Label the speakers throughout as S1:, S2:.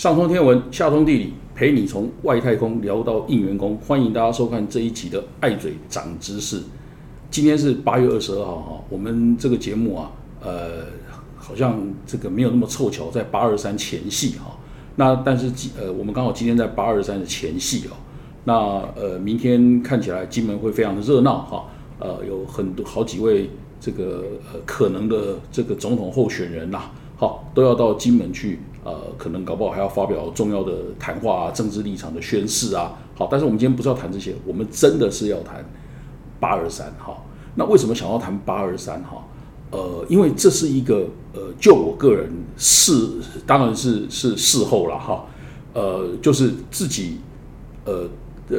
S1: 上通天文，下通地理，陪你从外太空聊到应员工。欢迎大家收看这一集的《爱嘴长知识》。今天是八月二十二号哈，我们这个节目啊，呃，好像这个没有那么凑巧，在八二三前夕哈。那但是呃，我们刚好今天在八二三的前夕哦。那呃，明天看起来金门会非常的热闹哈。呃，有很多好几位这个呃可能的这个总统候选人呐，好都要到金门去。呃，可能搞不好还要发表重要的谈话啊，政治立场的宣誓啊。好，但是我们今天不是要谈这些，我们真的是要谈八二三哈。那为什么想要谈八二三哈？呃，因为这是一个呃，就我个人事，当然是是事后了哈。呃，就是自己呃呃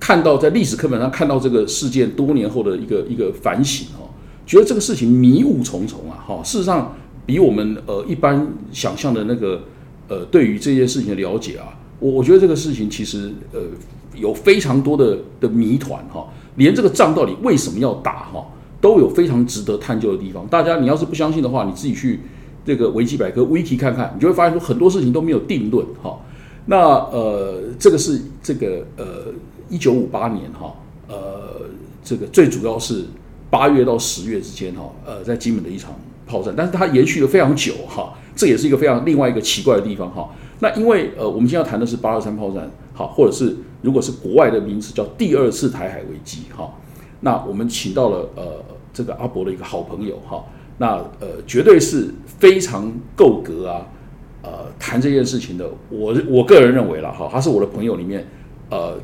S1: 看到在历史课本上看到这个事件多年后的一个一个反省哦，觉得这个事情迷雾重重啊。哈，事实上。比我们呃一般想象的那个呃对于这件事情的了解啊，我我觉得这个事情其实呃有非常多的的谜团哈，连这个仗到底为什么要打哈，都有非常值得探究的地方。大家你要是不相信的话，你自己去这个维基百科 Wiki 看看，你就会发现说很多事情都没有定论哈。那呃这个是这个呃一九五八年哈呃这个最主要是八月到十月之间哈呃在金门的一场。炮战，但是它延续了非常久哈，这也是一个非常另外一个奇怪的地方哈。那因为呃，我们今天要谈的是八二三炮战，好，或者是如果是国外的名词叫第二次台海危机哈。那我们请到了呃这个阿伯的一个好朋友哈，那呃绝对是非常够格啊，呃谈这件事情的。我我个人认为了哈，他是我的朋友里面呃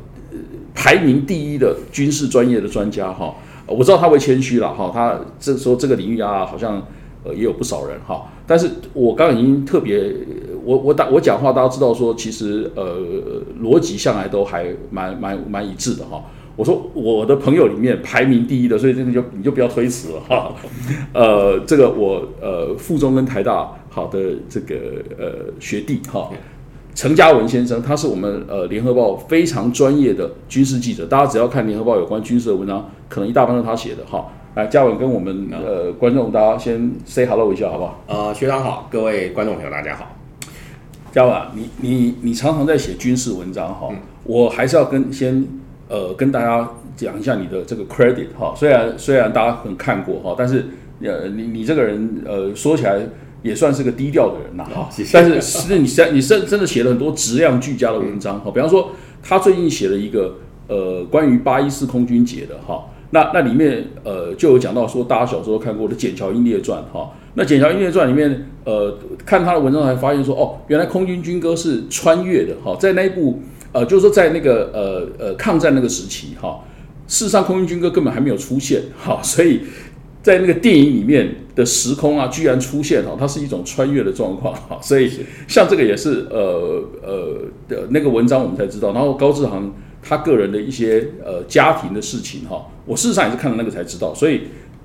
S1: 排名第一的军事专业的专家哈。我知道他会谦虚了哈，他这说这个领域啊好像。呃，也有不少人哈，但是我刚刚已经特别，我我打我讲话，大家知道说，其实呃逻辑向来都还蛮蛮蛮一致的哈。我说我的朋友里面排名第一的，所以这个就你就不要推辞了哈。呃，这个我呃附中跟台大好的这个呃学弟哈，陈嘉文先生，他是我们呃联合报非常专业的军事记者，大家只要看联合报有关军事的文章，可能一大半是他写的哈。来，嘉文跟我们呃观众，大家先 say hello 一下，好不好？
S2: 呃，学长好，各位观众朋友，大家好。
S1: 嘉文，你你你常常在写军事文章哈，我还是要跟先呃跟大家讲一下你的这个 credit 哈。虽然虽然大家很看过哈，但是呃你你这个人呃说起来也算是个低调的人呐哈。但是是你真你真真的写了很多质量俱佳的文章哈。比方说，他最近写了一个呃关于八一四空军节的哈。那那里面呃就有讲到说，大家小时候看过的《简乔英烈传》哈，那《简乔英烈传》里面呃看他的文章才发现说，哦，原来空军军歌是穿越的哈，在那一部呃就是说在那个呃呃抗战那个时期哈，事实上空军军歌根本还没有出现哈，所以在那个电影里面的时空啊居然出现哈，它是一种穿越的状况哈，所以像这个也是呃呃的那个文章我们才知道，然后高志航。他个人的一些呃家庭的事情哈，我事实上也是看了那个才知道，所以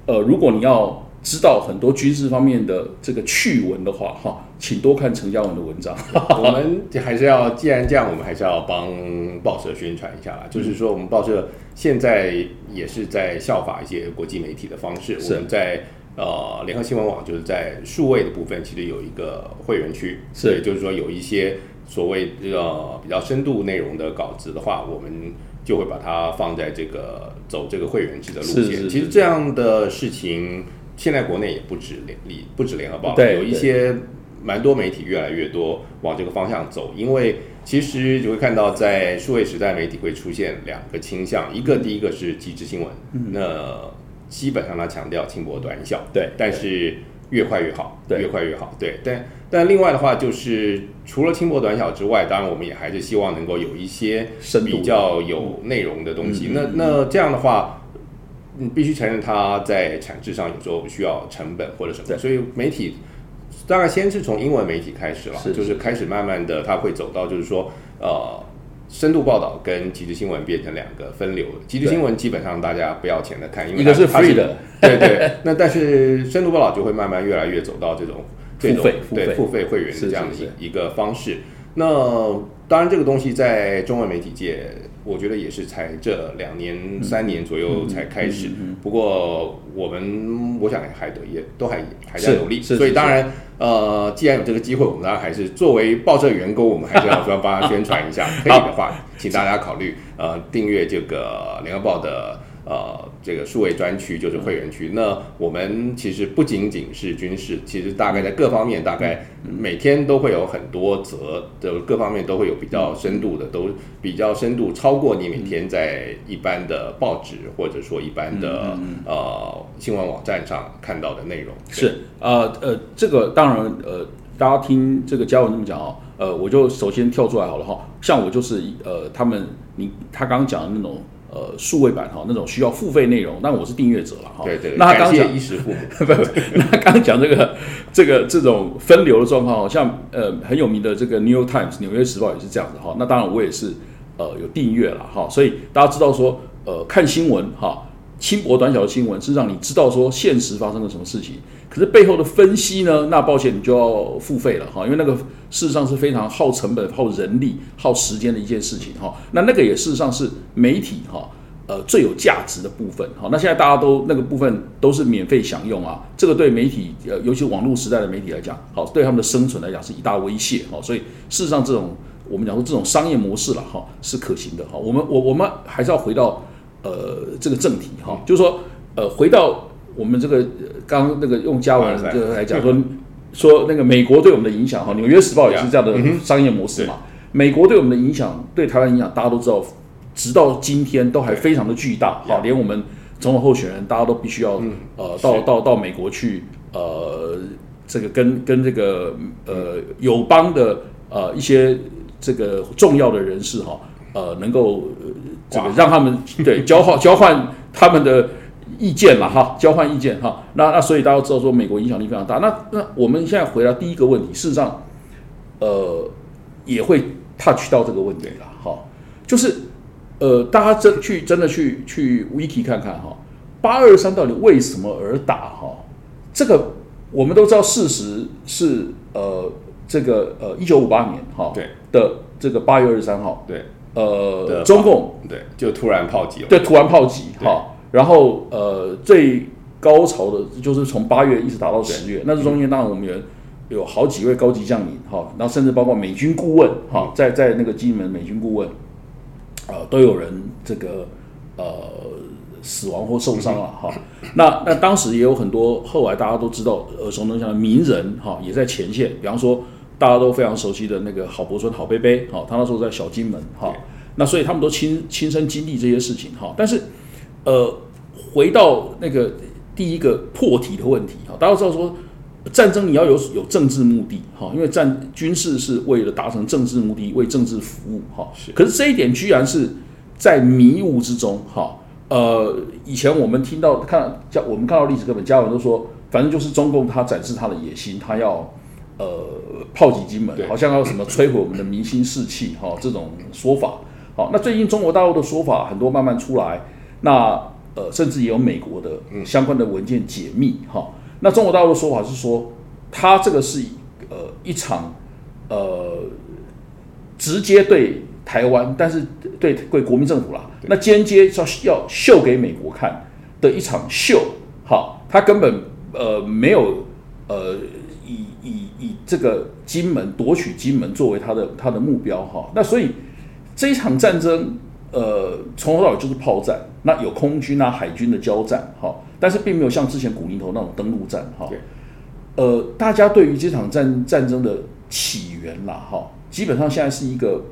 S1: 呃，如果你要知道很多军事方面的这个趣闻的话哈，请多看陈嘉文的文章。
S2: 我们还是要，既然这样，我们还是要帮报社宣传一下啦。就是说，我们报社现在也是在效法一些国际媒体的方式，我们在呃联合新闻网就是在数位的部分，其实有一个会员区，
S1: 是，
S2: 就是说有一些。所谓这个比较深度内容的稿子的话，我们就会把它放在这个走这个会员制的路线。其实这样的事情，现在国内也不止联联不止联合报，有一些蛮多媒体越来越多往这个方向走。因为其实你会看到，在数位时代，媒体会出现两个倾向：一个第一个是即时新闻，那基本上它强调轻薄短小，
S1: 对，
S2: 但是。越快越好，越快越好。对，但但另外的话，就是除了轻薄短小之外，当然我们也还是希望能够有一些比较有内容的东西。那那这样的话，你必须承认它在产制上有时候需要成本或者什么。所以媒体大概先是从英文媒体开始了，就是开始慢慢的，它会走到就是说呃。深度报道跟即时新闻变成两个分流，即时新闻基本上大家不要钱的看，因为
S1: 它是 free 的，
S2: 对对。那但是深度报道就会慢慢越来越走到这种
S1: 付费
S2: 对付费会员这样的一个方式。那当然这个东西在中文媒体界，我觉得也是才这两年、三年左右才开始。不过我们我想还得也都还还在努力，所以当然呃，既然有这个机会，我们当然还是作为报社员工，我们还是要说帮他宣传一下。可以的话，请大家考虑呃订阅这个联合报的。呃，这个数位专区就是会员区。那我们其实不仅仅是军事，其实大概在各方面，大概每天都会有很多则的各方面都会有比较深度的，都比较深度超过你每天在一般的报纸或者说一般的呃新闻网站上看到的内容。
S1: 是呃呃，这个当然呃，大家听这个嘉文这么讲哦，呃，我就首先跳出来好了哈。像我就是呃，他们你他刚刚讲的那种。呃，数位版哈，那种需要付费内容，但我是订阅者了哈。
S2: 对对。
S1: 那他刚讲
S2: 衣食父母，
S1: 不不，那他刚讲这个这个这种分流的状况，好像呃很有名的这个《New York Times》纽约时报也是这样子哈。那当然我也是呃有订阅了哈，所以大家知道说呃看新闻哈。轻薄短小的新闻是让你知道说现实发生了什么事情，可是背后的分析呢？那抱歉，你就要付费了哈，因为那个事实上是非常耗成本、耗人力、耗时间的一件事情哈。那那个也事实上是媒体哈呃最有价值的部分哈。那现在大家都那个部分都是免费享用啊，这个对媒体呃尤其网络时代的媒体来讲，好对他们的生存来讲是一大威胁哈。所以事实上这种我们讲说这种商业模式了哈是可行的哈。我们我我们还是要回到。呃，这个正题哈，就是说，呃，回到我们这个刚刚那个用加文这个来讲说，说那个美国对我们的影响哈，《纽约时报》也是这样的商业模式嘛。美国对我们的影响，对台湾影响，大家都知道，直到今天都还非常的巨大哈。连我们总统候选人，大家都必须要呃到到到美国去呃，这个跟跟这个呃友邦的呃一些这个重要的人士哈。呃，能够这个让他们对 交换交换他们的意见嘛，哈，交换意见哈。那那所以大家知道说美国影响力非常大。那那我们现在回答第一个问题，事实上，呃，也会 touch 到这个问题了，哈，就是呃，大家真去真的去去 wiki 看看哈，八二三到底为什么而打哈？这个我们都知道，事实是呃，这个呃，一九五八年哈
S2: 对
S1: 的这个八月二十三号
S2: 对。
S1: 呃，中共
S2: 对，就突然炮击了。
S1: 对，突然炮击哈，然后呃，最高潮的就是从八月一直打到十月，那这中间当然我们有有好几位高级将领哈，然后甚至包括美军顾问哈，在在那个金门美军顾问，呃，都有人这个呃死亡或受伤了哈。那那当时也有很多后来大家都知道耳熟能详的名人哈，也在前线，比方说。大家都非常熟悉的那个郝柏村、郝贝贝，哈，他那时候在小金门，哈，那所以他们都亲亲身经历这些事情，哈。但是，呃，回到那个第一个破题的问题，哈，大家知道说，战争你要有有政治目的，哈，因为战军事是为了达成政治目的，为政治服务，哈。是。可是这一点居然是在迷雾之中，哈。呃，以前我们听到看，叫我们看到历史课本，家人都说，反正就是中共他展示他的野心，他要。呃，炮击金门，好像要什么摧毁我们的民心士气，哈，这种说法。好，那最近中国大陆的说法很多慢慢出来，那呃，甚至也有美国的相关的文件解密，哈。那中国大陆的说法是说，他这个是呃一场呃直接对台湾，但是对对国民政府啦，那间接要要秀给美国看的一场秀，好，他根本呃没有呃。以这个金门夺取金门作为他的他的目标哈，那所以这一场战争呃从头到尾就是炮战，那有空军啊海军的交战哈，但是并没有像之前古宁头那种登陆战哈。呃，大家对于这场战战争的起源啦哈，基本上现在是一个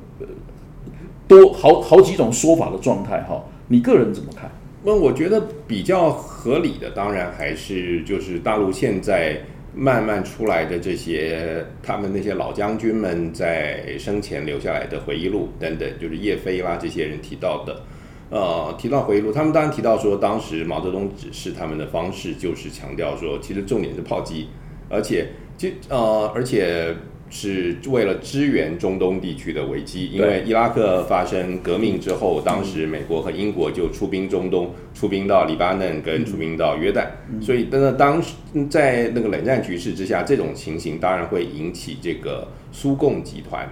S1: 多好好几种说法的状态哈，你个人怎么看？
S2: 那我觉得比较合理的，当然还是就是大陆现在。慢慢出来的这些，他们那些老将军们在生前留下来的回忆录等等，就是叶飞啦这些人提到的，呃，提到回忆录，他们当然提到说，当时毛泽东指示他们的方式就是强调说，其实重点是炮击，而且，就呃，而且是为了支援中东地区的危机，因为伊拉克发生革命之后，当时美国和英国就出兵中东，出兵到黎巴嫩跟出兵到约旦，所以那当时在那个冷战局势之下，这种情形当然会引起这个苏共集团，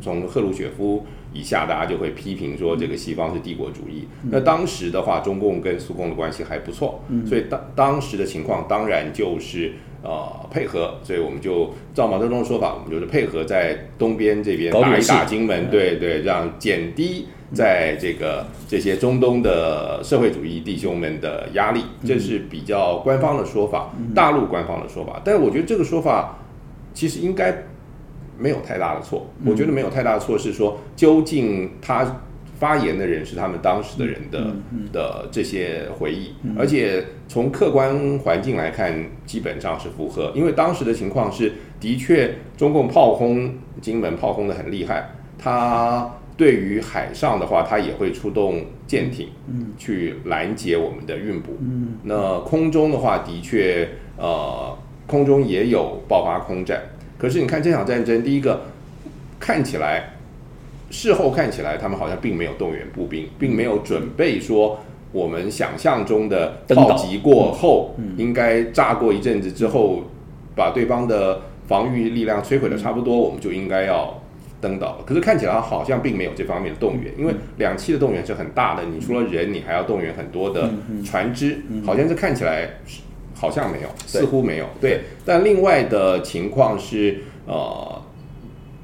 S2: 从赫鲁雪夫以下，大家就会批评说这个西方是帝国主义。那当时的话，中共跟苏共的关系还不错，所以当当时的情况当然就是。呃，配合，所以我们就照毛泽东的说法，我们就是配合在东边这边打一打金门，对对，让减低在这个这些中东的社会主义弟兄们的压力，这是比较官方的说法，大陆官方的说法。但是我觉得这个说法其实应该没有太大的错，我觉得没有太大的错是说，究竟他。发言的人是他们当时的人的的这些回忆，而且从客观环境来看，基本上是符合。因为当时的情况是，的确中共炮轰金门，炮轰的很厉害。他对于海上的话，他也会出动舰艇，去拦截我们的运补。那空中的话，的确，呃，空中也有爆发空战。可是你看这场战争，第一个看起来。事后看起来，他们好像并没有动员步兵，并没有准备说我们想象中的炮击过后，应该炸过一阵子之后，把对方的防御力量摧毁的差不多，我们就应该要登岛了。可是看起来好像并没有这方面的动员，因为两栖的动员是很大的，你除了人，你还要动员很多的船只，好像是看起来好像没有，似乎没有。对，但另外的情况是呃。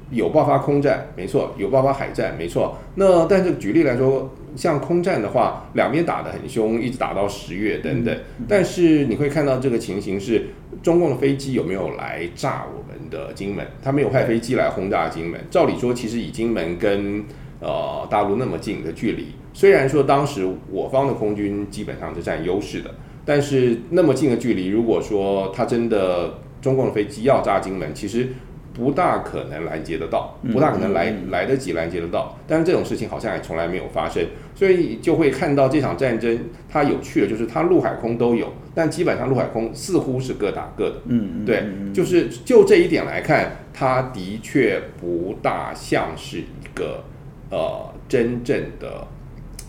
S2: 有爆发空战，没错；有爆发海战，没错。那但是举例来说，像空战的话，两边打得很凶，一直打到十月等等。但是你会看到这个情形是，中共的飞机有没有来炸我们的金门？他没有派飞机来轰炸金门。照理说，其实以金门跟呃大陆那么近的距离，虽然说当时我方的空军基本上是占优势的，但是那么近的距离，如果说他真的中共的飞机要炸金门，其实。不大可能拦截得到，不大可能来来得及拦截得到。但是这种事情好像也从来没有发生，所以就会看到这场战争它有趣的，就是它陆海空都有，但基本上陆海空似乎是各打各的。嗯，对，就是就这一点来看，它的确不大像是一个呃真正的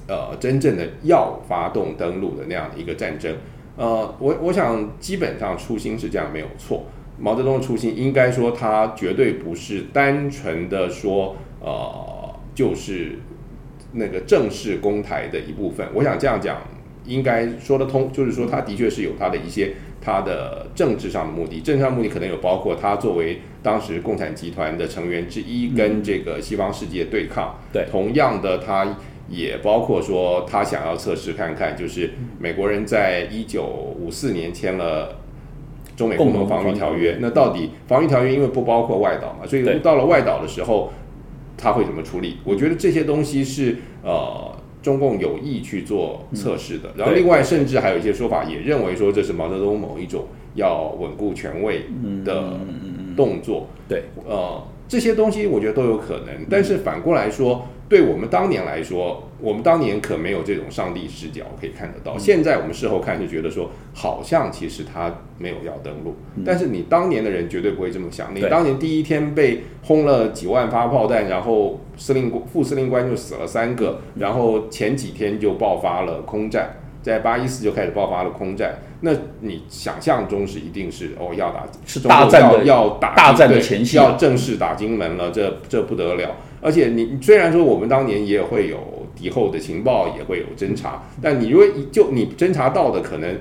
S2: 呃真正的要发动登陆的那样的一个战争。呃，我我想基本上初心是这样没有错。毛泽东的初心应该说，他绝对不是单纯的说，呃，就是那个正式公台的一部分。我想这样讲应该说得通，就是说他的确是有他的一些他的政治上的目的，政治上目的可能有包括他作为当时共产集团的成员之一，跟这个西方世界对抗。
S1: 对，
S2: 同样的，他也包括说他想要测试看看，就是美国人在一九五四年签了。中美共同防御条约，那到底防御条约因为不包括外岛嘛，所以到了外岛的时候，他会怎么处理？我觉得这些东西是呃中共有意去做测试的。然后另外甚至还有一些说法也认为说这是毛泽东某一种要稳固权位的动作。
S1: 对，
S2: 呃，这些东西我觉得都有可能。但是反过来说。对我们当年来说，我们当年可没有这种上帝视角可以看得到。现在我们事后看，就觉得说，好像其实他没有要登陆。但是你当年的人绝对不会这么想。你当年第一天被轰了几万发炮弹，然后司令副司令官就死了三个，然后前几天就爆发了空战，在八一四就开始爆发了空战。那你想象中是一定是哦要打
S1: 是大战的
S2: 要打
S1: 大战的前夕，
S2: 要正式打金门了，这这不得了。而且你虽然说我们当年也会有敌后的情报，也会有侦查，但你如果就你侦查到的可能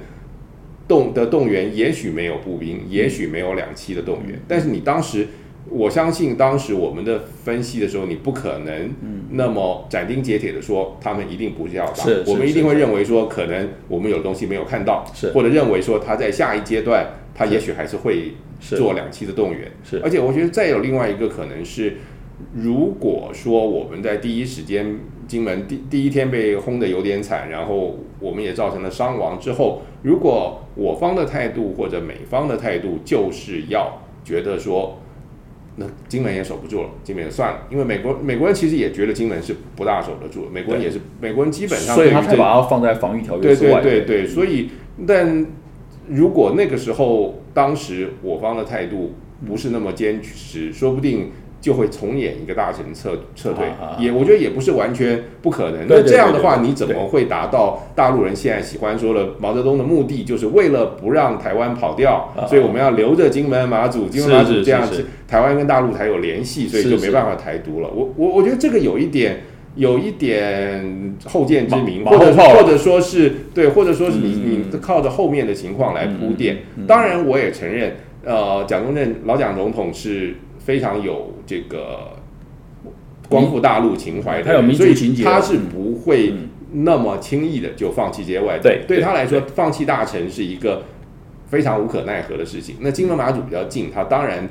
S2: 动的动员，也许没有步兵，也许没有两栖的动员，但是你当时，我相信当时我们的分析的时候，你不可能那么斩钉截铁的说他们一定不是要打，我们一定会认为说可能我们有东西没有看到，或者认为说他在下一阶段他也许还是会做两期的动员，
S1: 是，
S2: 而且我觉得再有另外一个可能是。如果说我们在第一时间金门第第一天被轰的有点惨，然后我们也造成了伤亡之后，如果我方的态度或者美方的态度就是要觉得说，那金门也守不住了，金门也算了，因为美国美国人其实也觉得金门是不大守得住，美国人也是美国人基本上
S1: 所以他才把它放在防御条约
S2: 之外。对对对对，所以但如果那个时候当时我方的态度。不是那么坚持，说不定。就会重演一个大臣撤撤退，也我觉得也不是完全不可能。那这样的话，你怎么会达到大陆人现在喜欢说的毛泽东的目的，就是为了不让台湾跑掉，所以我们要留着金门马祖，金门马祖这样子，台湾跟大陆才有联系，所以就没办法台独了。我我我觉得这个有一点有一点后见之明，或者或者说是对，或者说是你你靠着后面的情况来铺垫。当然，我也承认，呃，蒋中正老蒋总统是。非常有这个光复大陆情怀，
S1: 他有民族情节，
S2: 他是不会那么轻易的就放弃这些外对，对他来说，放弃大臣是一个非常无可奈何的事情。那金门马祖比较近，他当然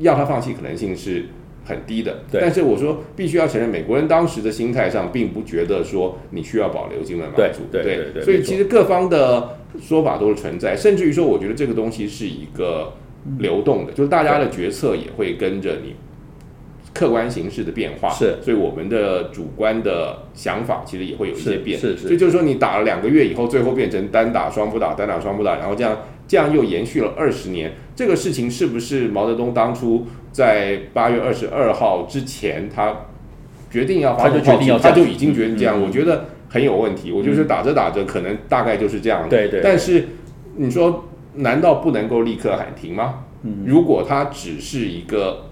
S2: 要他放弃可能性是很低的。但是我说，必须要承认，美国人当时的心态上并不觉得说你需要保留金门马祖。
S1: 对对对，
S2: 所以其实各方的说法都是存在，甚至于说，我觉得这个东西是一个。流动的，就是大家的决策也会跟着你客观形势的变化，
S1: 是，
S2: 所以我们的主观的想法其实也会有一些变，
S1: 是是。
S2: 所以就是说，你打了两个月以后，最后变成单打双不打，单打双不打，然后这样这样又延续了二十年，这个事情是不是毛泽东当初在八月二十二号之前，他决定要
S1: 他就决定要
S2: 他就已经决定这样？我觉得很有问题。我就是打着打着，可能大概就是这样。
S1: 对对。
S2: 但是你说。难道不能够立刻喊停吗？如果它只是一个，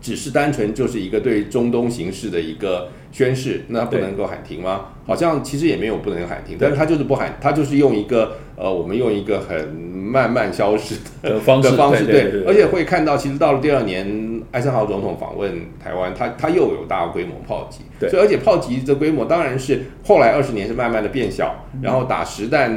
S2: 只是单纯就是一个对中东形势的一个宣示，那不能够喊停吗？好像其实也没有不能喊停，但是他就是不喊，他就是用一个呃，我们用一个很慢慢消失
S1: 的方式，
S2: 方式对，而且会看到，其实到了第二年，艾森豪总统访问台湾，他他又有大规模炮击。
S1: 对，
S2: 所以而且炮击的规模当然是后来二十年是慢慢的变小，然后打实弹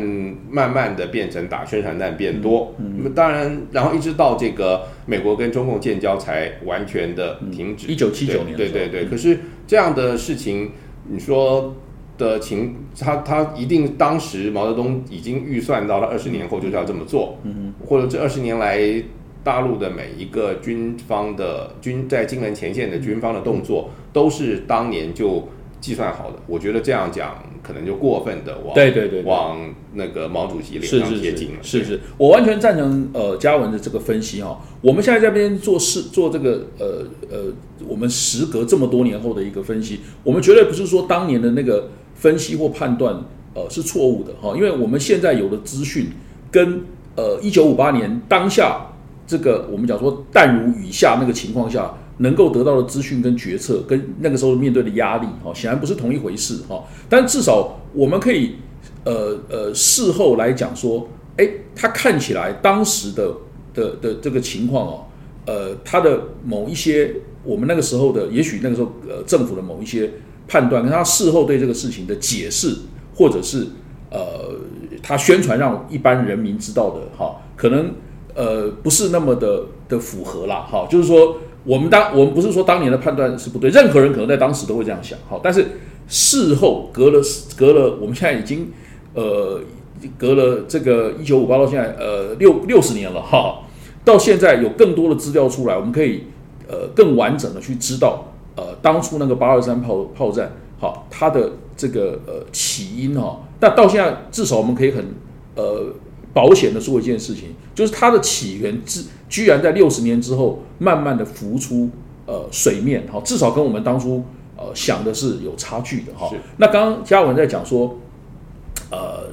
S2: 慢慢的变成打宣传弹变多，那么当然，然后一直到这个美国跟中共建交才完全的停止。
S1: 一九七九年，
S2: 对对对。可是这样的事情，你说的情，他他一定当时毛泽东已经预算到了二十年后就是要这么做，嗯或者这二十年来。大陆的每一个军方的军在金门前线的军方的动作，都是当年就计算好的。我觉得这样讲可能就过分的往
S1: 对对对
S2: 往那个毛主席脸上贴金了。
S1: 是是，我完全赞成呃嘉文的这个分析哈。我们现在这边做事做这个呃呃，我们时隔这么多年后的一个分析，我们绝对不是说当年的那个分析或判断呃是错误的哈，因为我们现在有的资讯跟呃一九五八年当下。这个我们讲说弹如雨下那个情况下，能够得到的资讯跟决策，跟那个时候面对的压力，哈，显然不是同一回事，哈。但至少我们可以，呃呃，事后来讲说，哎，他看起来当时的的的这个情况哦，呃，他的某一些我们那个时候的，也许那个时候呃政府的某一些判断，跟他事后对这个事情的解释，或者是呃他宣传让一般人民知道的，哈，可能。呃，不是那么的的符合啦，哈，就是说，我们当我们不是说当年的判断是不对，任何人可能在当时都会这样想，哈，但是事后隔了隔了，我们现在已经呃隔了这个一九五八到现在呃六六十年了，哈，到现在有更多的资料出来，我们可以呃更完整的去知道呃当初那个八二三炮炮战，好，它的这个呃起因哈，但到现在至少我们可以很呃。保险的说一件事情，就是它的起源自居然在六十年之后慢慢的浮出呃水面，哈，至少跟我们当初呃想的是有差距的哈。那刚刚嘉文在讲说，呃，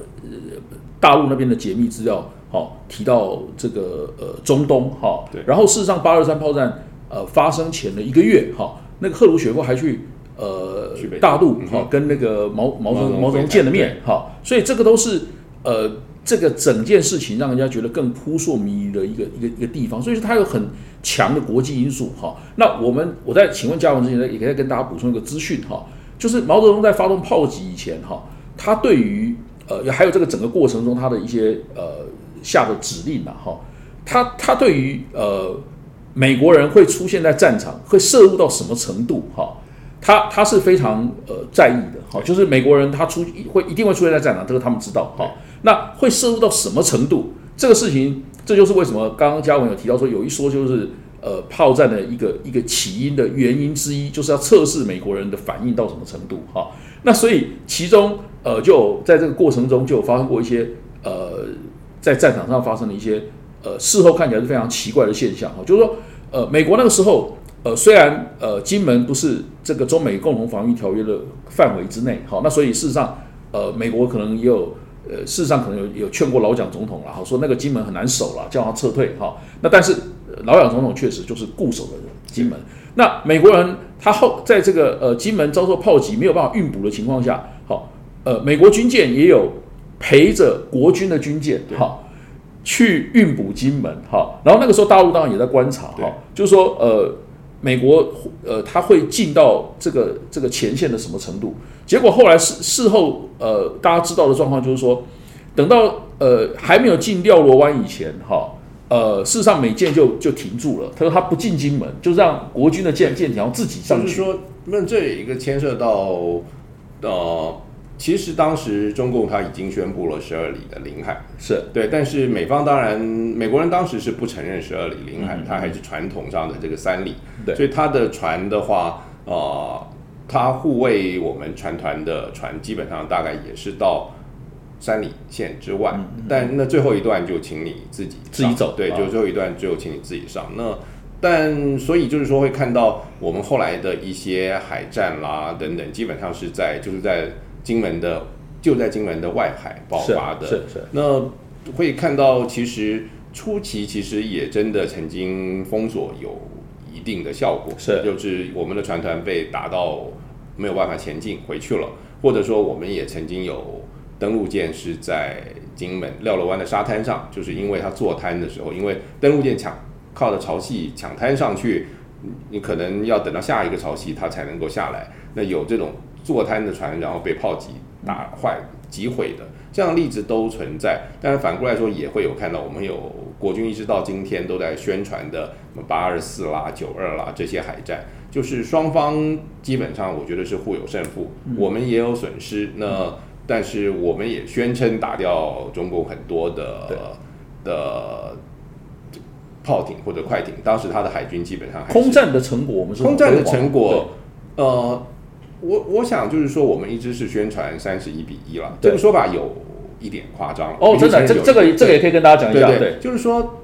S1: 大陆那边的解密资料，好提到这个呃中东哈，
S2: 对，
S1: 然后事实上八二三炮战呃发生前的一个月哈，那个赫鲁雪夫还去呃大陆哈跟那个毛毛泽毛泽东见了面哈，所以这个都是呃。这个整件事情让人家觉得更扑朔迷离的一个一个一个地方，所以说它有很强的国际因素哈。那我们我在请问嘉文之前呢，也可以跟大家补充一个资讯哈，就是毛泽东在发动炮击以前哈，他对于呃还有这个整个过程中他的一些呃下的指令呐哈，他他对于呃美国人会出现在战场会涉入到什么程度哈，他他是非常呃在意的哈，就是美国人他出会一定会出现在战场，这个他们知道哈。那会涉入到什么程度？这个事情，这就是为什么刚刚嘉文有提到说，有一说就是呃，炮战的一个一个起因的原因之一，就是要测试美国人的反应到什么程度哈。那所以其中呃，就在这个过程中就有发生过一些呃，在战场上发生的一些呃事后看起来是非常奇怪的现象哈，就是说呃美国那个时候呃虽然呃金门不是这个中美共同防御条约的范围之内，好，那所以事实上呃美国可能也有呃事实上可能有有劝过老蒋总统了哈，说那个金门很难守了，叫他撤退哈，那但是老蒋总统确实就是固守的金门。那美国人他后在这个呃金门遭受炮击没有办法运补的情况下，好，呃美国军舰也有陪着国军的军舰，好，去运补金门，哈，然后那个时候大陆当然也在观察，哈，就是说呃美国呃他会进到这个这个前线的什么程度？结果后来事事后呃大家知道的状况就是说，等到呃还没有进廖罗湾以前，哈。呃，事实上，美舰就就停住了。他说他不进金门，就让国军的舰舰艇自己上去。
S2: 就是说，那这有一个牵涉到，呃，其实当时中共他已经宣布了十二里的领海，
S1: 是
S2: 对。但是美方当然，美国人当时是不承认十二里领海，他还是传统上的这个三里。
S1: 对，
S2: 所以他的船的话，呃，他护卫我们船团的船，基本上大概也是到。三里线之外，但那最后一段就请你自己
S1: 自己走，
S2: 对，就最后一段就请你自己上。那但所以就是说会看到我们后来的一些海战啦等等，基本上是在就是在金门的就在金门的外海爆发的。
S1: 是是。
S2: 那会看到其实初期其实也真的曾经封锁有一定的效果，
S1: 是
S2: 就是我们的船团被打到没有办法前进回去了，或者说我们也曾经有。登陆舰是在金门廖罗湾的沙滩上，就是因为它坐滩的时候，因为登陆舰抢靠着潮汐抢滩上去，你可能要等到下一个潮汐它才能够下来。那有这种坐滩的船，然后被炮击打坏、击毁的这样例子都存在。但是反过来说，也会有看到我们有国军一直到今天都在宣传的八二四啦、九二啦这些海战，就是双方基本上我觉得是互有胜负，我们也有损失。那但是我们也宣称打掉中共很多的的炮艇或者快艇，当时他的海军基本上
S1: 空战的成果，我们
S2: 空战的成果，呃，我我想就是说，我们一直是宣传三十一比一了，这个说法有一点夸张
S1: 哦，真的，这这个这个也可以跟大家讲一下，对，
S2: 就是说，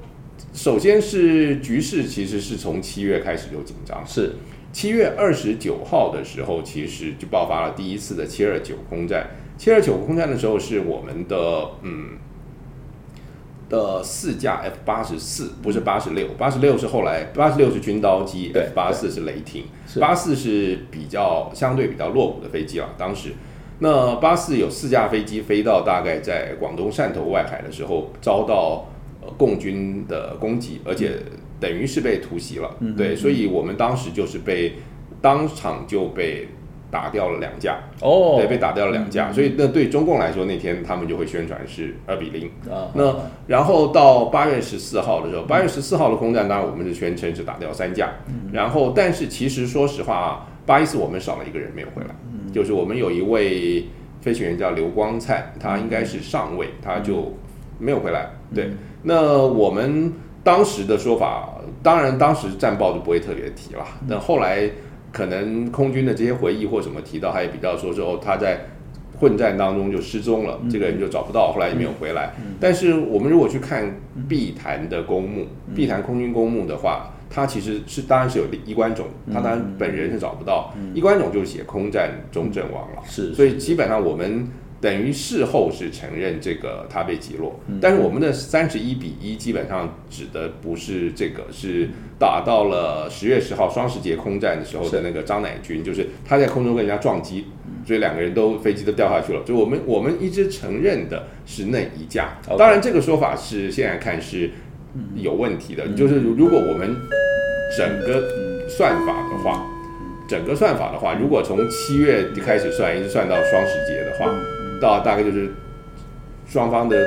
S2: 首先是局势其实是从七月开始就紧张，
S1: 是。
S2: 七月二十九号的时候，其实就爆发了第一次的七二九空战。七二九空战的时候，是我们的嗯的四架 F 八十四，不是八十六，八十六是后来，八十六是军刀机，F 八四是雷霆，八四是比较相对比较落伍的飞机了。当时，那八四有四架飞机飞到大概在广东汕头外海的时候，遭到共军的攻击，而且等于是被突袭了。对，所以我们当时就是被当场就被。打掉了两架。
S1: 哦，
S2: 对，被打掉了两架，所以那对中共来说，那天他们就会宣传是二比零。啊。那然后到八月十四号的时候，八月十四号的空战，当然我们是宣称是打掉三架，然后但是其实说实话啊，八一四我们少了一个人没有回来，就是我们有一位飞行员叫刘光灿，他应该是上尉，他就没有回来。对，那我们当时的说法，当然当时战报就不会特别提了，但后来。可能空军的这些回忆或什么提到，他也比较说说哦，他在混战当中就失踪了，这个人就找不到，后来也没有回来。但是我们如果去看碧潭的公墓，碧潭空军公墓的话，他其实是当然是有衣冠冢，他当然本人是找不到，衣冠冢就是写空战中阵亡了。
S1: 是，
S2: 所以基本上我们。等于事后是承认这个他被击落，但是我们的三十一比一基本上指的不是这个，是打到了十月十号双十节空战的时候的那个张乃军，就是他在空中跟人家撞击，所以两个人都飞机都掉下去了。就我们我们一直承认的是那一架，当然这个说法是现在看是有问题的，就是如果我们整个算法的话，整个算法的话，如果从七月开始算，一直算到双十节的话。到大概就是双方的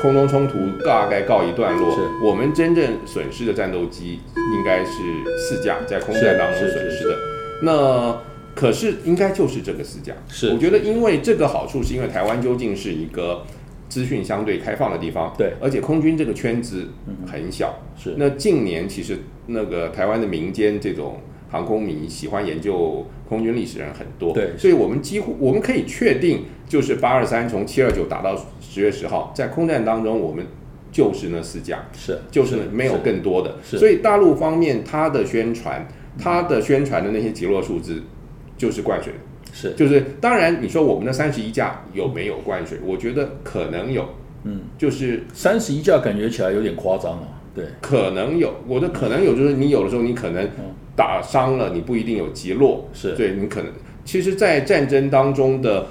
S2: 空中冲突大概告一段落。我们真正损失的战斗机应该是四架，在空战当中损失的。那可是应该就是这个四架。
S1: 是，
S2: 我觉得因为这个好处是因为台湾究竟是一个资讯相对开放的地方。
S1: 对，
S2: 而且空军这个圈子很小。
S1: 是。
S2: 那近年其实那个台湾的民间这种航空迷喜欢研究空军历史人很多。
S1: 对，
S2: 所以我们几乎我们可以确定。就是八二三从七二九打到十月十号，在空战当中，我们就是那四架，
S1: 是
S2: 就是没有更多的。
S1: 是
S2: 所以大陆方面它的宣传，它的宣传的那些极落数字就是灌水，
S1: 是
S2: 就是当然你说我们的三十一架有没有灌水？我觉得可能有，
S1: 嗯，
S2: 就是
S1: 三十一架感觉起来有点夸张啊。对，
S2: 可能有，我的可能有，就是你有的时候你可能打伤了，你不一定有击落，
S1: 是。
S2: 对你可能，其实，在战争当中的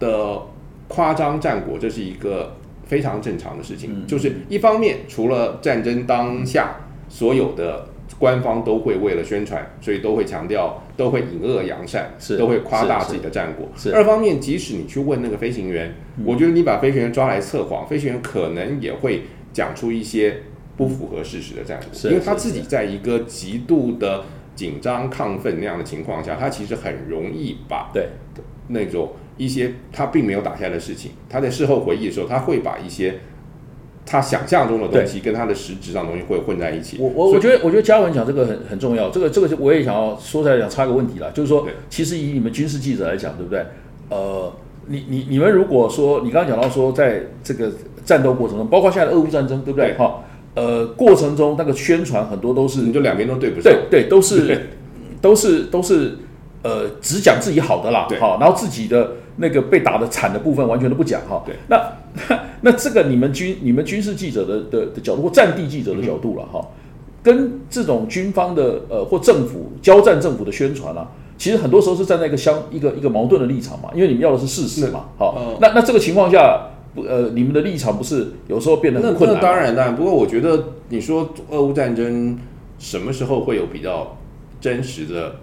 S2: 的夸张战果，这是一个非常正常的事情。
S1: 嗯。
S2: 就是一方面，除了战争当下所有的官方都会为了宣传，所以都会强调，都会引恶扬善，
S1: 是
S2: 都会夸大自己的战果。
S1: 是
S2: 二方面，即使你去问那个飞行员，我觉得你把飞行员抓来测谎，飞行员可能也会讲出一些不符合事实的战果，因为他自己在一个极度的紧张、亢奋那样的情况下，他其实很容易把
S1: 对，
S2: 那种一些他并没有打下来的事情，他在事后回忆的时候，他会把一些他想象中的东西跟他的实质上的东西会混在一起。
S1: 我我我觉得我觉得嘉文讲这个很很重要，这个这个我也想要说出来讲插个问题了，就是说，其实以你们军事记者来讲，对不对？呃，你你你们如果说你刚刚讲到说，在这个战斗过程中，包括现在的俄乌战争，对不对？
S2: 对
S1: 哈，呃，过程中那个宣传很多都是
S2: 你就两边都对不上。
S1: 对对，都是 都是都是呃，只讲自己好的啦，
S2: 对
S1: 好，然后自己的那个被打的惨的部分完全都不讲哈。
S2: 对，
S1: 那那 那这个你们军你们军事记者的的的角度或战地记者的角度了哈，跟这种军方的呃或政府交战政府的宣传啊。其实很多时候是站在一个相一个一个矛盾的立场嘛，因为你们要的是事实嘛，好，
S2: 呃
S1: 那那这个情况下，不呃，你们的立场不是有时候变得困难吗？
S2: 那当然，当然。不过我觉得你说俄乌战争什么时候会有比较真实的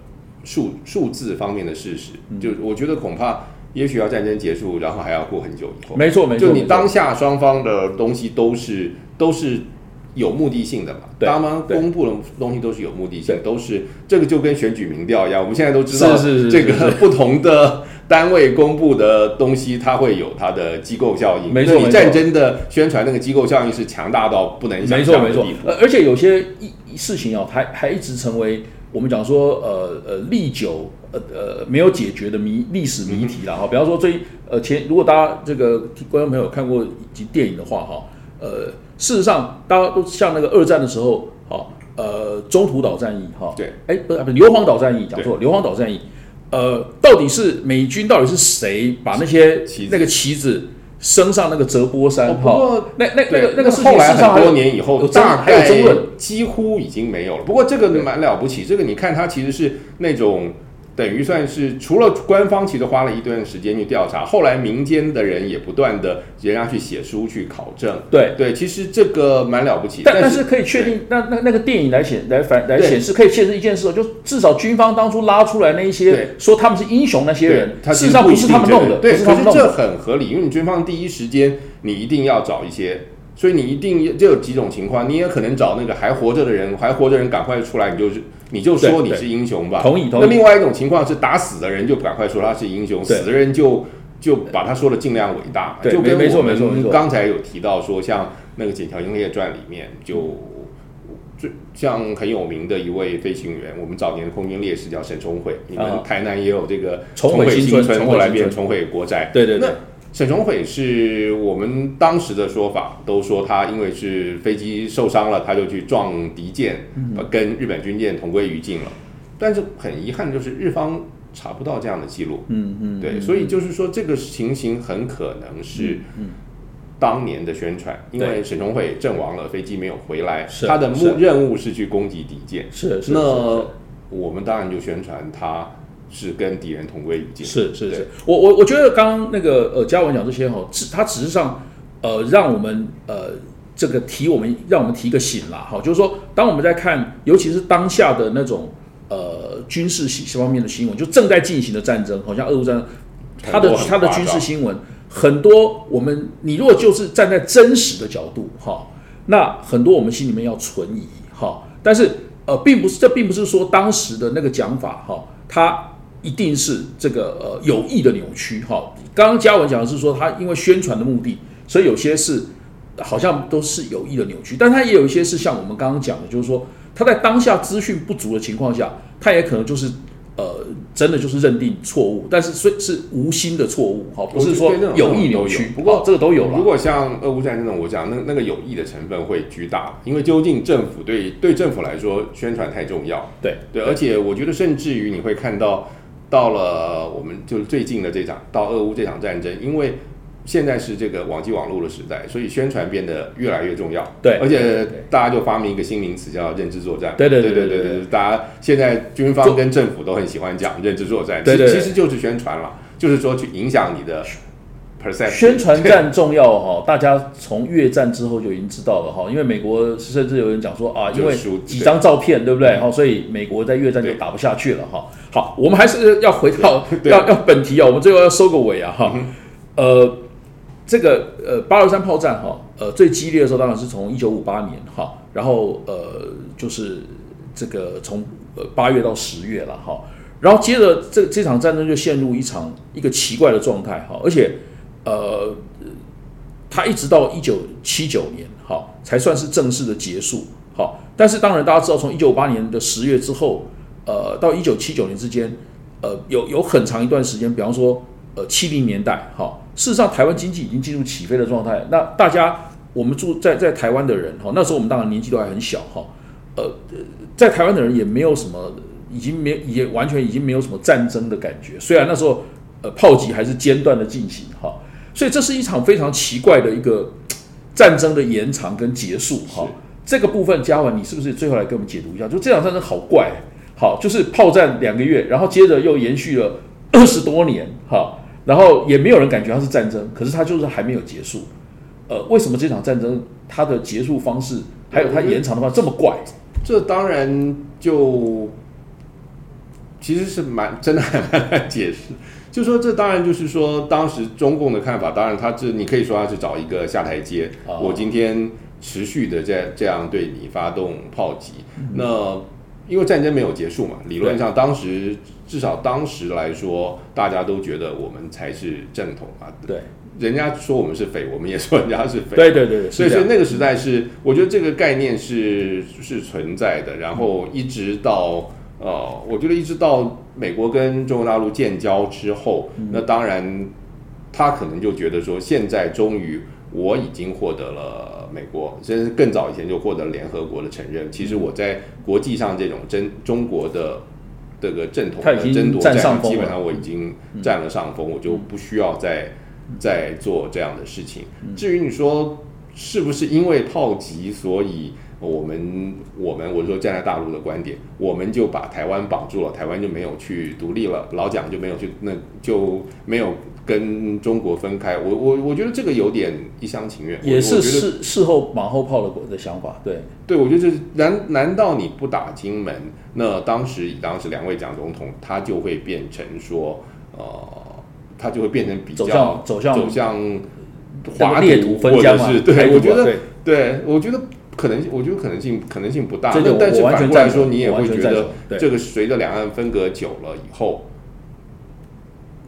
S2: 数数字方面的事实？
S1: 嗯
S2: 就我觉得恐怕也许要战争结束，然后还要过很久以后。
S1: 没错没错，
S2: 就你当下双方的东西都是都是有目的性的嘛，
S1: 对
S2: 当然
S1: 对
S2: 公布的东西都是有目的性，都是这个就跟选举民调一样，我们现在都知道
S1: 是是是
S2: 这个不同的单位公布的东西，它会有它的机构效应。
S1: 没错
S2: 你战争的宣传那个机构效应是强大到不能想
S1: 没错没错
S2: 象的地，步。
S1: 呃，而且有些一事情哦，还还一直成为我们讲说呃呃历久呃呃没有解决的谜历史谜题了哈。比方说最呃前，如果大家这个观众朋友看过一集电影的话哈，呃，事实上大家都像那个二战的时候，哈，呃，中途岛战役哈，
S2: 对，
S1: 哎不不硫磺岛战役讲错，硫磺岛战役，呃，到底是美军到底是谁把那些
S2: 旗
S1: 那个旗子升上那个折波山
S2: 哦不
S1: 哈？
S2: 过
S1: 那那那个那个事情
S2: 后来很多年以后，大概
S1: 争论，
S2: 几乎已经没有了。不过这个蛮了不起，这个你看它其实是那种等于算是除了官方其实花了一段时间去调查，后来民间的人也不断的人家去写书去考证。
S1: 对。
S2: 对，其实这个蛮了不起，
S1: 但但
S2: 是
S1: 是可以确定，那那那个电影来显来反来显示，可以显示一件事哦，就至少军方当初拉出来那一些说他们是英雄那些人，
S2: 他
S1: 事实上不是他们弄的，
S2: 对，
S1: 是
S2: 可是这。很合理，因为你军方第一时间你一定要找一些，所以你一定就有几种情况，你也可能找那个还活着的人，还活着人赶快出来，你就是你就说你是英雄吧。
S1: 同意同意。
S2: 那另外一种情况是打死的人就赶快说他是英雄，死的人就就把他说的尽量伟大，
S1: 对
S2: 就跟
S1: 没没错
S2: 我们
S1: 没错
S2: 刚才有提到说，像那个《锦条英烈传》里面就。最像很有名的一位飞行员，我们早年的空军烈士叫沈崇悔，你们
S1: 啊
S2: 台南也有这个
S1: 重回新村
S2: 村，
S1: 重毁新村
S2: 后来变重回国宅。
S1: 对对对
S2: 那，沈崇悔是我们当时的说法，都说他因为是飞机受伤了，他就去撞敌舰，跟日本军舰同归于尽了。但是很遗憾，就是日方查不到这样的记录。
S1: 嗯嗯，
S2: 对，
S1: 嗯
S2: 所以就是说，这个情形很可能是
S1: 嗯
S2: 当年的宣传，因为沈崇悔阵亡了，飞机没有回来，他的目任务是去攻击敌舰。
S1: 是是
S2: 那我们当然就宣传他是跟敌人同归于尽。
S1: 是是是，我我我觉得刚刚那个呃嘉文讲这些哈，只他只是上呃让我们呃这个提我们让我们提个醒啦哈，就是说当我们在看，尤其是当下的那种呃军事新方面的新闻，就正在进行的战争，好像俄乌战争，他的
S2: 很多很
S1: 它的军事新闻很多，我们你如果就是站在真实的角度哈，那很多我们心里面要存疑哈，但是呃，并不是这并不是说当时的那个讲法哈，它一定是这个呃有意的扭曲哈。刚刚嘉文讲的是说，他因为宣传的目的，所以有些是好像都是有意的扭曲，但他也有一些是像我们刚刚讲的，就是说他在当下资讯不足的情况下，他也可能就是呃，真的就是认定错误，但是是是无心的错误，哈，不是说有意扭曲。
S2: 不过
S1: 这个都有了。
S2: 如果像俄乌战争，我讲那那个有意的成分会巨大，因为究竟政府对对政府来说宣传太重要。
S1: 对
S2: 对，而且我觉得甚至于你会看到，到了我们就是最近的这场到俄乌这场战争，因为。现在是这个网际网络的时代，所以宣传变得越来越重要。
S1: 对，
S2: 而且大家就发明一个新名词叫认知作战。
S1: 对对对对对对，
S2: 大家现在军方跟政府都很喜欢讲认知作战，
S1: 其实，
S2: 其实就是宣传了，就是说去影响你的。
S1: 宣传战重要哈，大家从越战之后就已经知道了哈，因为美国甚至有人讲说啊，因为几张照片对不对？哈，所以美国在越战就打不下去了哈。好，我们还是要回到 要要本题啊，我们最后要收个尾啊哈，呃。这个呃八二三炮战哈，呃最激烈的时候当然是从一九五八年哈，然后呃就是这个从呃八月到十月了哈，然后接着这这场战争就陷入一场一个奇怪的状态哈，而且呃它一直到一九七九年哈才算是正式的结束好，但是当然大家知道从一九五八年的十月之后呃到一九七九年之间呃有有很长一段时间，比方说呃七零年代哈。事实上，台湾经济已经进入起飞的状态。那大家，我们住在在台湾的人哈，那时候我们当然年纪都还很小哈。呃，在台湾的人也没有什么，已经没也完全已经没有什么战争的感觉。虽然那时候呃炮击还是间断的进行哈，所以这是一场非常奇怪的一个战争的延长跟结束哈。这个部分，嘉文，你是不是最后来给我们解读一下？就这场战争好怪，好，就是炮战两个月，然后接着又延续了二十多年哈。然后也没有人感觉它是战争，可是它就是还没有结束。呃，为什么这场战争它的结束方式还有它延长的话这么怪？
S2: 这当然就其实是蛮真的很难解释。就说这当然就是说当时中共的看法，当然他这你可以说他是找一个下台阶。我今天持续的在这样对你发动炮击，那。因为战争没有结束嘛，理论上当时至少当时来说，大家都觉得我们才是正统啊。
S1: 对，
S2: 人家说我们是匪，我们也说人家是匪。
S1: 对对对，
S2: 所以说那个时代是，我觉得这个概念是是存在的。然后一直到呃，我觉得一直到美国跟中国大陆建交之后，那当然他可能就觉得说，现在终于。我已经获得了美国，甚至更早以前就获得联合国的承认。其实我在国际上这种争中国的这个正统的争夺战，基本上我已经占了上风，我就不需要再再做这样的事情。至于你说是不是因为炮击，所以我们我们我说站在大陆的观点，我们就把台湾绑住了，台湾就没有去独立了，老蒋就没有去，那就没有。跟中国分开，我我我觉得这个有点一厢情愿，
S1: 也是事事后马后炮的的想法。对
S2: 对，我觉得这难难道你不打金门？那当时以当时两位蒋总统，他就会变成说，呃，他就会变成比较
S1: 走向
S2: 走向
S1: 华列土分疆
S2: 嘛对，我觉得对，我觉得可能我觉得可能性可能性不大。但是反过来说，你也会觉得这个随着两岸分隔久了以后。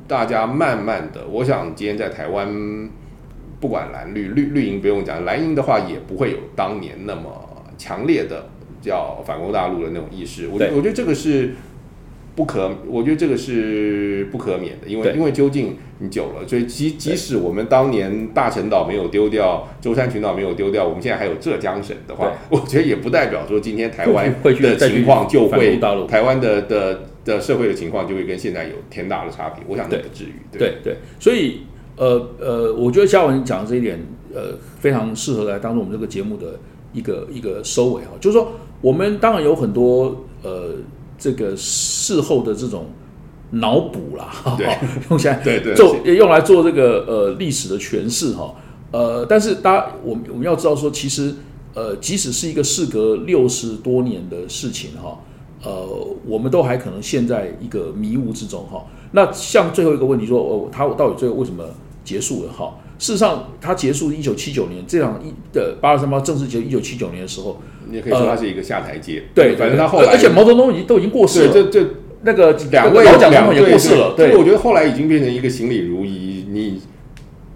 S2: 大家慢慢的，我想今天在台湾，不管蓝绿绿绿营不用讲，蓝营的话也不会有当年那么强烈的叫反攻大陆的那种意识。我我觉得这个是不可，我觉得这个是不可免的，因为因为究竟你久了，所以即即使我们当年大陈岛没有丢掉，舟山群岛没有丢掉，我们现在还有浙江省的话，我觉得也不代表说今天台湾的情况就会台湾的的。的社会的情况就会跟现在有天大的差别，我想那不至于。
S1: 对对，所以呃呃，我觉得嘉文讲的这一点，呃，非常适合来当做我们这个节目的一个一个收尾哈。就是说，我们当然有很多呃这个事后的这种脑补啦，用起来
S2: 对对
S1: 做用来做这个呃历史的诠释哈。呃，但是大家我们我们要知道说，其实呃，即使是一个事隔六十多年的事情哈。呃，我们都还可能陷在一个迷雾之中哈。那像最后一个问题说，哦，它到底最后为什么结束了哈？事实上，它结束一九七九年这场一的八二三八正式结束一九七九年的时候，
S2: 你也可以说它是一个下台阶。
S1: 对，
S2: 反正他后来，
S1: 而且毛泽东已经都已经过世了，
S2: 这这
S1: 那个两位老蒋总统也过世了。
S2: 对，我觉得后来已经变成一个行礼如仪。你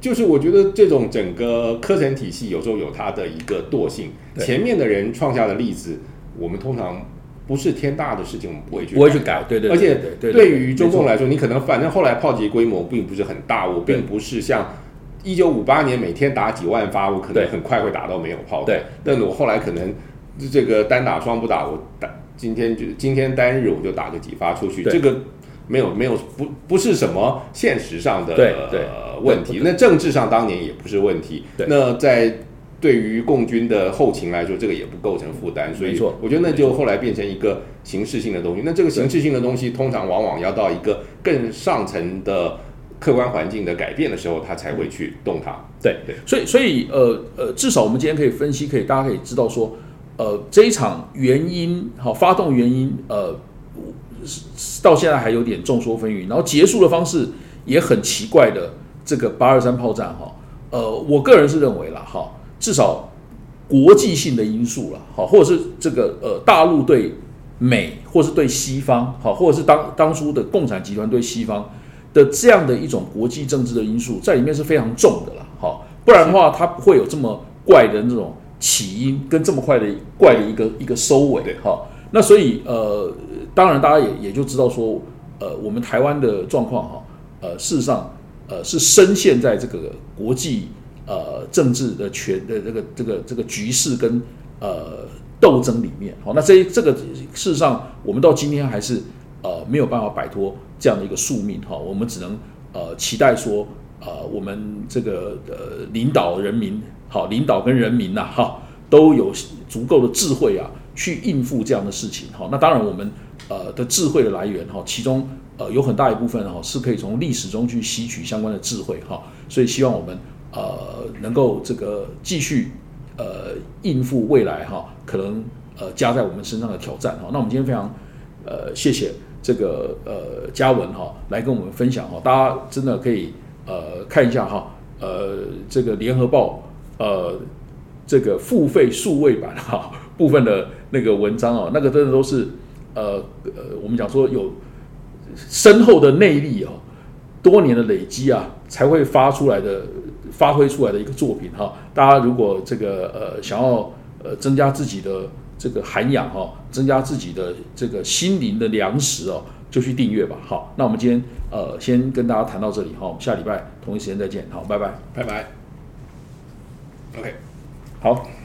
S2: 就是我觉得这种整个课程体系有时候有它的一个惰性，前面的人创下的例子，我们通常。不是天大的事情，我们不会去
S1: 不会去改，对对。
S2: 而且
S1: 对
S2: 对于中共来说，你可能反正后来炮击规模并不是很大，我并不是像一九五八年每天打几万发，我可能很快会打到没有炮
S1: 对，
S2: 但我后来可能这个单打双不打，我打今天就今天单日我就打个几发出去，这个。没有没有不不是什么现实上的问题，那政治上当年也不是问题。那在对于共军的后勤来说，这个也不构成负担。所以我觉得那就后来变成一个形式性的东西。那这个形式性的东西，通常往往要到一个更上层的客观环境的改变的时候，它才会去动它。
S1: 对对，所以所以呃呃，至少我们今天可以分析，可以大家可以知道说，呃，这一场原因好，发动原因呃。到现在还有点众说纷纭，然后结束的方式也很奇怪的。这个八二三炮战哈，呃，我个人是认为了哈，至少国际性的因素了，好，或者是这个呃大陆对美，或是对西方，好，或者是当当初的共产集团对西方的这样的一种国际政治的因素在里面是非常重的了，好，不然的话它不会有这么怪的那种起因跟这么快的怪的一个一个收尾，哈。那所以呃。当然，大家也也就知道说，呃，我们台湾的状况哈，呃，事实上，呃，是深陷在这个国际呃政治的权的这个这个这个局势跟呃斗争里面。好，那这这个事实上，我们到今天还是呃没有办法摆脱这样的一个宿命哈。我们只能呃期待说，呃，我们这个呃领导人民好，领导跟人民呐哈，都有足够的智慧啊，去应付这样的事情。好，那当然我们。呃的智慧的来源哈，其中呃有很大一部分哈是可以从历史中去吸取相关的智慧哈，所以希望我们呃能够这个继续呃应付未来哈可能呃加在我们身上的挑战哈。那我们今天非常呃谢谢这个呃嘉文哈来跟我们分享哈，大家真的可以呃看一下哈呃这个联合报呃这个付费数位版哈 部分的那个文章哦，那个真的都是。呃呃，我们讲说有深厚的内力啊，多年的累积啊，才会发出来的、发挥出来的一个作品哈。大家如果这个呃想要呃增加自己的这个涵养哈，增加自己的这个心灵的粮食哦，就去订阅吧。好，那我们今天呃先跟大家谈到这里哈，我们下礼拜同一时间再见。好，拜拜，
S2: 拜拜。OK，
S1: 好。